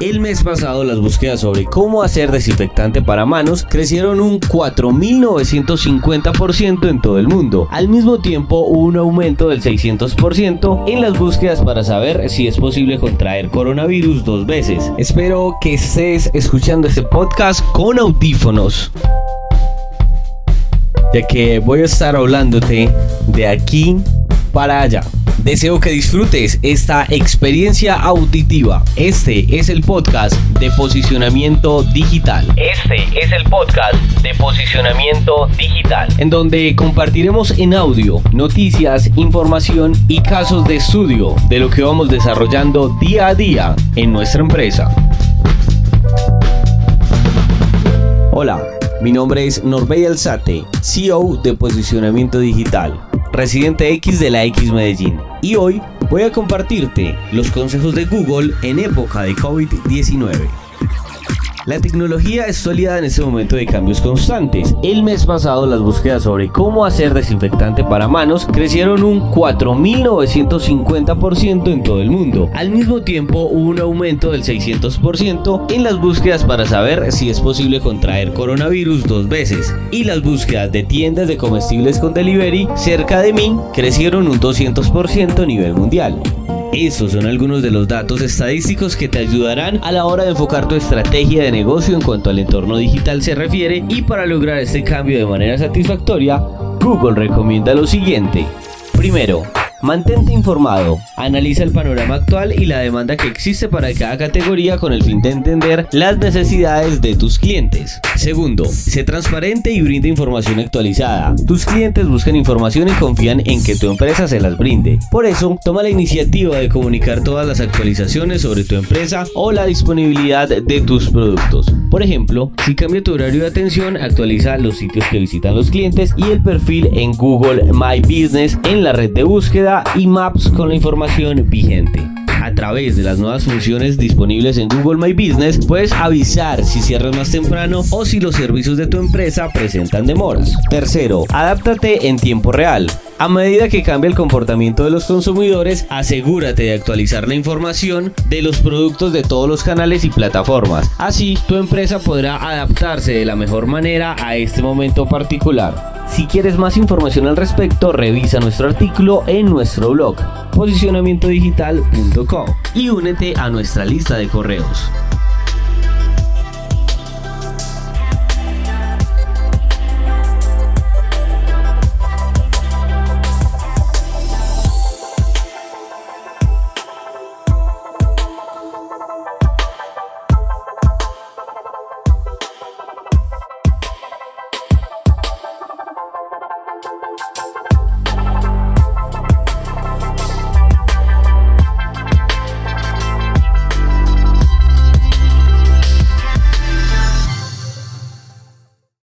El mes pasado las búsquedas sobre cómo hacer desinfectante para manos crecieron un 4.950% en todo el mundo. Al mismo tiempo hubo un aumento del 600% en las búsquedas para saber si es posible contraer coronavirus dos veces. Espero que estés escuchando este podcast con audífonos ya que voy a estar hablándote de aquí para allá. Deseo que disfrutes esta experiencia auditiva. Este es el podcast de posicionamiento digital. Este es el podcast de posicionamiento digital. En donde compartiremos en audio noticias, información y casos de estudio de lo que vamos desarrollando día a día en nuestra empresa. Hola, mi nombre es Norbey Alzate, CEO de Posicionamiento Digital residente X de la X Medellín. Y hoy voy a compartirte los consejos de Google en época de COVID-19. La tecnología es sólida en este momento de cambios constantes. El mes pasado las búsquedas sobre cómo hacer desinfectante para manos crecieron un 4.950% en todo el mundo. Al mismo tiempo hubo un aumento del 600% en las búsquedas para saber si es posible contraer coronavirus dos veces. Y las búsquedas de tiendas de comestibles con delivery cerca de mí crecieron un 200% a nivel mundial. Esos son algunos de los datos estadísticos que te ayudarán a la hora de enfocar tu estrategia de negocio en cuanto al entorno digital se refiere y para lograr este cambio de manera satisfactoria, Google recomienda lo siguiente. Primero, Mantente informado, analiza el panorama actual y la demanda que existe para cada categoría con el fin de entender las necesidades de tus clientes. Segundo, sé transparente y brinda información actualizada. Tus clientes buscan información y confían en que tu empresa se las brinde. Por eso, toma la iniciativa de comunicar todas las actualizaciones sobre tu empresa o la disponibilidad de tus productos. Por ejemplo, si cambia tu horario de atención, actualiza los sitios que visitan los clientes y el perfil en Google My Business en la red de búsqueda y Maps con la información vigente. A través de las nuevas funciones disponibles en Google My Business, puedes avisar si cierras más temprano o si los servicios de tu empresa presentan demoras. Tercero, adáptate en tiempo real. A medida que cambia el comportamiento de los consumidores, asegúrate de actualizar la información de los productos de todos los canales y plataformas. Así, tu empresa podrá adaptarse de la mejor manera a este momento particular. Si quieres más información al respecto, revisa nuestro artículo en nuestro blog posicionamientodigital.com y únete a nuestra lista de correos.